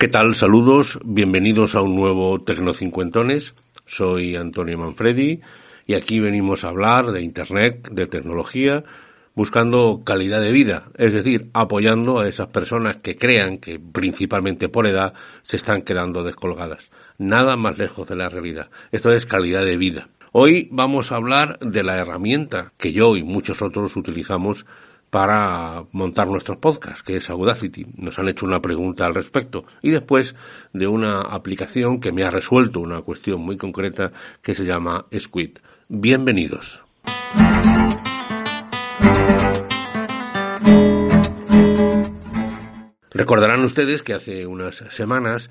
¿Qué tal? Saludos, bienvenidos a un nuevo Tecnocincuentones. Soy Antonio Manfredi y aquí venimos a hablar de Internet, de tecnología, buscando calidad de vida, es decir, apoyando a esas personas que crean que principalmente por edad se están quedando descolgadas. Nada más lejos de la realidad. Esto es calidad de vida. Hoy vamos a hablar de la herramienta que yo y muchos otros utilizamos para montar nuestros podcasts, que es Audacity. Nos han hecho una pregunta al respecto. Y después de una aplicación que me ha resuelto una cuestión muy concreta que se llama Squid. Bienvenidos. Recordarán ustedes que hace unas semanas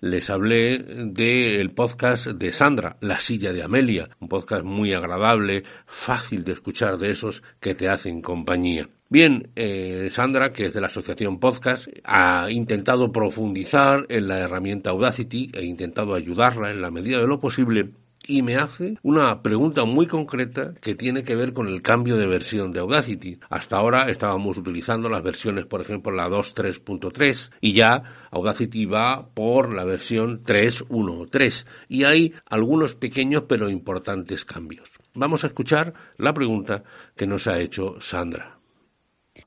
les hablé del podcast de Sandra, La silla de Amelia, un podcast muy agradable, fácil de escuchar de esos que te hacen compañía. Bien, eh, Sandra, que es de la asociación Podcast, ha intentado profundizar en la herramienta Audacity e intentado ayudarla en la medida de lo posible y me hace una pregunta muy concreta que tiene que ver con el cambio de versión de Audacity. Hasta ahora estábamos utilizando las versiones, por ejemplo, la 2.3.3 y ya Audacity va por la versión 3.1.3 y hay algunos pequeños pero importantes cambios. Vamos a escuchar la pregunta que nos ha hecho Sandra.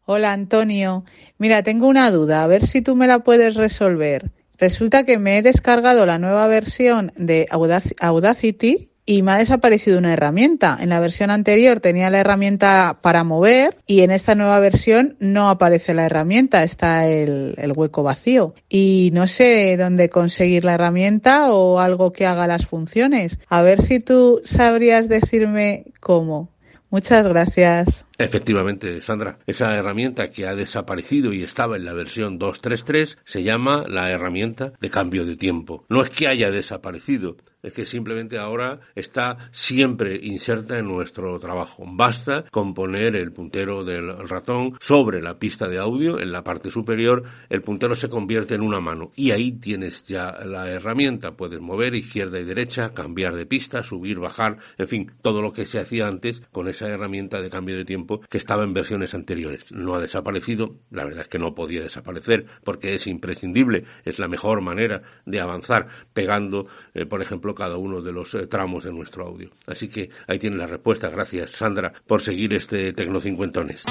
Hola Antonio, mira, tengo una duda, a ver si tú me la puedes resolver. Resulta que me he descargado la nueva versión de Audacity y me ha desaparecido una herramienta. En la versión anterior tenía la herramienta para mover y en esta nueva versión no aparece la herramienta, está el, hueco vacío. Y no sé dónde conseguir la herramienta o algo que haga las funciones. A ver si tú sabrías decirme cómo. Muchas gracias. Efectivamente, Sandra, esa herramienta que ha desaparecido y estaba en la versión 2.3.3 se llama la herramienta de cambio de tiempo. No es que haya desaparecido, es que simplemente ahora está siempre inserta en nuestro trabajo. Basta con poner el puntero del ratón sobre la pista de audio en la parte superior, el puntero se convierte en una mano y ahí tienes ya la herramienta. Puedes mover izquierda y derecha, cambiar de pista, subir, bajar, en fin, todo lo que se hacía antes con esa herramienta de cambio de tiempo que estaba en versiones anteriores. No ha desaparecido, la verdad es que no podía desaparecer porque es imprescindible, es la mejor manera de avanzar pegando, eh, por ejemplo, cada uno de los eh, tramos de nuestro audio. Así que ahí tiene la respuesta. Gracias, Sandra, por seguir este Tecnocincuentones.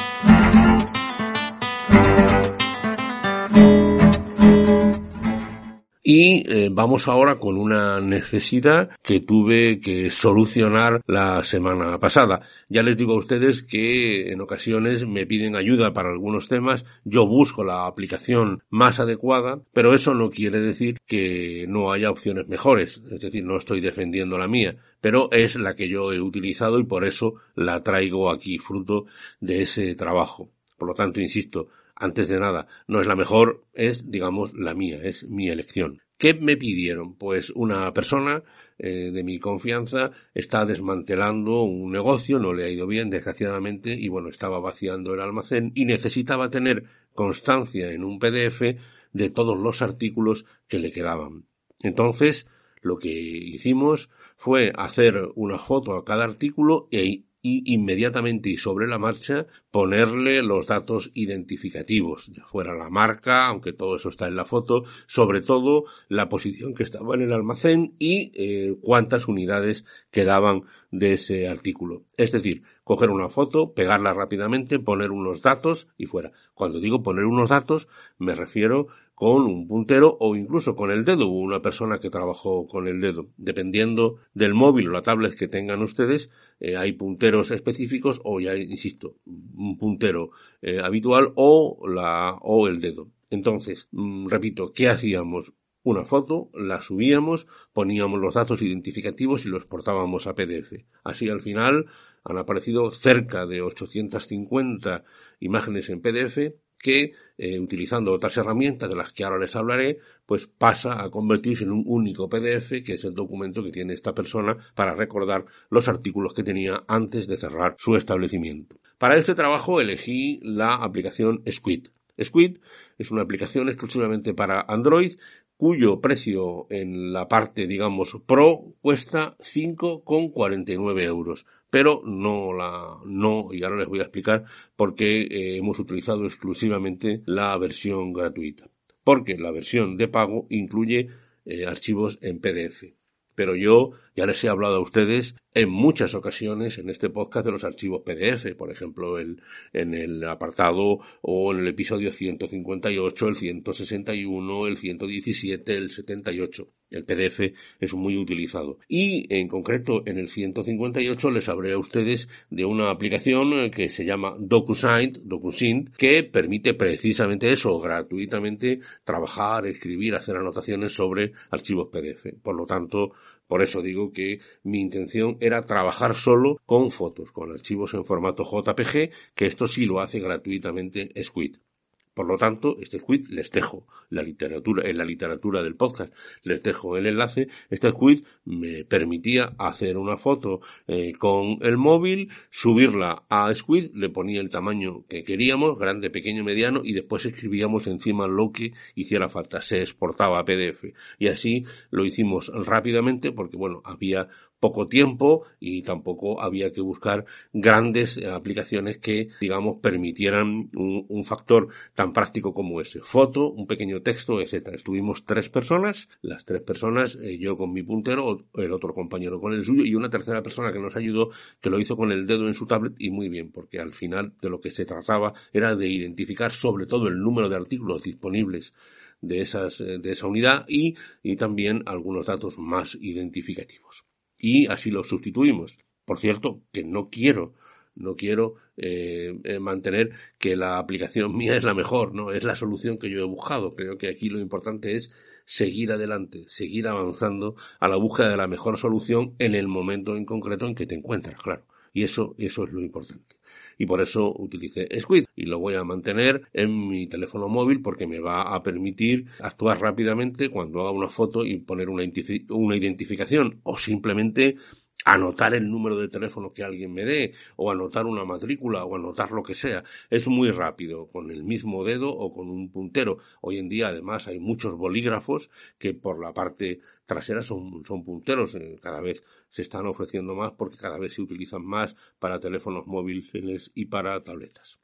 Y eh, vamos ahora con una necesidad que tuve que solucionar la semana pasada. Ya les digo a ustedes que en ocasiones me piden ayuda para algunos temas, yo busco la aplicación más adecuada, pero eso no quiere decir que no haya opciones mejores, es decir, no estoy defendiendo la mía, pero es la que yo he utilizado y por eso la traigo aquí fruto de ese trabajo. Por lo tanto, insisto, antes de nada, no es la mejor, es, digamos, la mía, es mi elección. ¿Qué me pidieron? Pues una persona eh, de mi confianza está desmantelando un negocio, no le ha ido bien, desgraciadamente, y bueno, estaba vaciando el almacén y necesitaba tener constancia en un PDF de todos los artículos que le quedaban. Entonces, lo que hicimos fue hacer una foto a cada artículo e inmediatamente y sobre la marcha ponerle los datos identificativos, ya fuera la marca, aunque todo eso está en la foto, sobre todo la posición que estaba en el almacén y eh, cuántas unidades quedaban de ese artículo. Es decir, coger una foto, pegarla rápidamente, poner unos datos y fuera. Cuando digo poner unos datos, me refiero con un puntero o incluso con el dedo. Una persona que trabajó con el dedo. Dependiendo del móvil o la tablet que tengan ustedes, eh, hay punteros específicos o ya insisto, puntero eh, habitual o la o el dedo. Entonces, mm, repito, ¿qué hacíamos? Una foto, la subíamos, poníamos los datos identificativos y los portábamos a PDF. Así al final han aparecido cerca de 850 imágenes en PDF que, eh, utilizando otras herramientas de las que ahora les hablaré, pues pasa a convertirse en un único PDF, que es el documento que tiene esta persona para recordar los artículos que tenía antes de cerrar su establecimiento. Para este trabajo elegí la aplicación Squid. Squid es una aplicación exclusivamente para Android cuyo precio en la parte, digamos, Pro cuesta 5,49 euros pero no la, no, y ahora les voy a explicar por qué eh, hemos utilizado exclusivamente la versión gratuita. porque la versión de pago incluye eh, archivos en PDF. Pero yo ya les he hablado a ustedes en muchas ocasiones en este podcast de los archivos PDF, por ejemplo, el, en el apartado o en el episodio 158, el 161, el 117, el 78. El PDF es muy utilizado. Y en concreto en el 158 les hablé a ustedes de una aplicación que se llama DocuSign, DocuSign, que permite precisamente eso, gratuitamente trabajar, escribir, hacer anotaciones sobre archivos PDF. Por lo tanto, por eso digo que mi intención era trabajar solo con fotos, con archivos en formato JPG, que esto sí lo hace gratuitamente Squid. Por lo tanto, este quiz les dejo la literatura, en la literatura del podcast, les dejo el enlace. Este quiz me permitía hacer una foto eh, con el móvil, subirla a Squid, le ponía el tamaño que queríamos, grande, pequeño, mediano, y después escribíamos encima lo que hiciera falta. Se exportaba a PDF. Y así lo hicimos rápidamente porque, bueno, había poco tiempo y tampoco había que buscar grandes eh, aplicaciones que, digamos, permitieran un, factor tan práctico como ese. Foto, un pequeño texto, etcétera. Estuvimos tres personas, las tres personas, eh, yo con mi puntero, el otro compañero con el suyo y una tercera persona que nos ayudó, que lo hizo con el dedo en su tablet y muy bien, porque al final de lo que se trataba era de identificar sobre todo el número de artículos disponibles de esas, eh, de esa unidad y, y también algunos datos más identificativos y así lo sustituimos. Por cierto, que no quiero, no quiero eh, eh, mantener que la aplicación mía es la mejor, no, es la solución que yo he buscado. Creo que aquí lo importante es seguir adelante, seguir avanzando a la búsqueda de la mejor solución en el momento en concreto en que te encuentras, claro. Y eso, eso es lo importante. Y por eso utilicé Squid y lo voy a mantener en mi teléfono móvil porque me va a permitir actuar rápidamente cuando haga una foto y poner una, una identificación o simplemente anotar el número de teléfono que alguien me dé, o anotar una matrícula, o anotar lo que sea. Es muy rápido, con el mismo dedo o con un puntero. Hoy en día, además, hay muchos bolígrafos que por la parte trasera son, punteros. Eh, cada vez se están ofreciendo más porque cada vez se utilizan más para teléfonos móviles y para tabletas.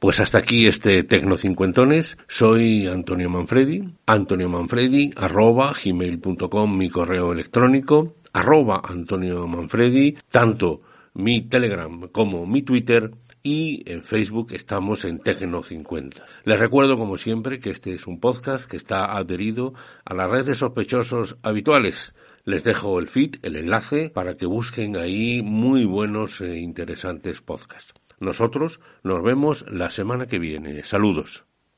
Pues hasta aquí este Tecno Cincuentones. Soy Antonio Manfredi. Antonio Manfredi, arroba gmail.com, mi correo electrónico, arroba Antonio Manfredi, tanto mi Telegram como mi Twitter y en Facebook estamos en Tecno50. Les recuerdo, como siempre, que este es un podcast que está adherido a la red de sospechosos habituales. Les dejo el feed, el enlace, para que busquen ahí muy buenos e interesantes podcasts. Nosotros nos vemos la semana que viene. Saludos.